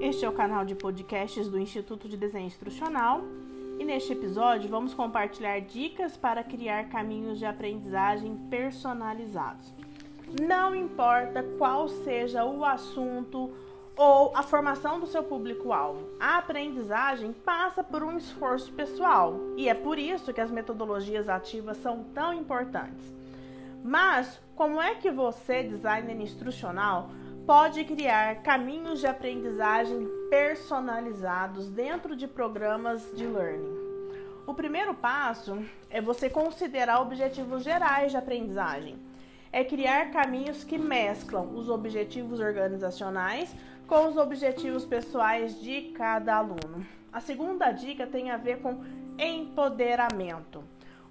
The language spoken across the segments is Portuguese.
Este é o canal de podcasts do Instituto de Desenho Instrucional e neste episódio vamos compartilhar dicas para criar caminhos de aprendizagem personalizados. Não importa qual seja o assunto ou a formação do seu público-alvo, a aprendizagem passa por um esforço pessoal e é por isso que as metodologias ativas são tão importantes. Mas como é que você, designer instrucional, pode criar caminhos de aprendizagem personalizados dentro de programas de learning. O primeiro passo é você considerar objetivos gerais de aprendizagem. É criar caminhos que mesclam os objetivos organizacionais com os objetivos pessoais de cada aluno. A segunda dica tem a ver com empoderamento.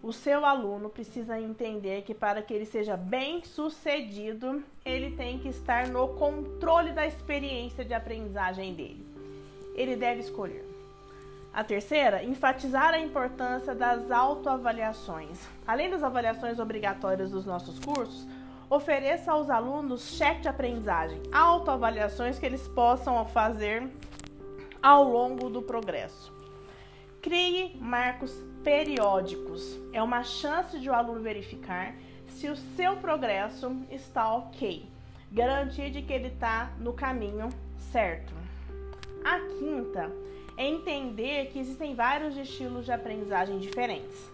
O seu aluno precisa entender que para que ele seja bem sucedido, ele tem que estar no controle da experiência de aprendizagem dele. Ele deve escolher. A terceira, enfatizar a importância das autoavaliações. Além das avaliações obrigatórias dos nossos cursos, ofereça aos alunos cheque de aprendizagem, autoavaliações que eles possam fazer ao longo do progresso. Crie marcos periódicos. É uma chance de o aluno verificar se o seu progresso está ok. Garantir de que ele está no caminho certo. A quinta é entender que existem vários estilos de aprendizagem diferentes.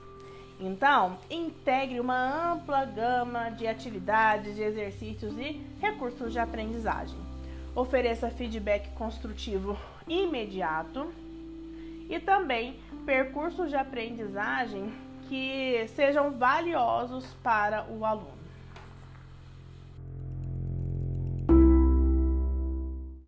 Então, integre uma ampla gama de atividades, de exercícios e recursos de aprendizagem. Ofereça feedback construtivo imediato e também percursos de aprendizagem que sejam valiosos para o aluno.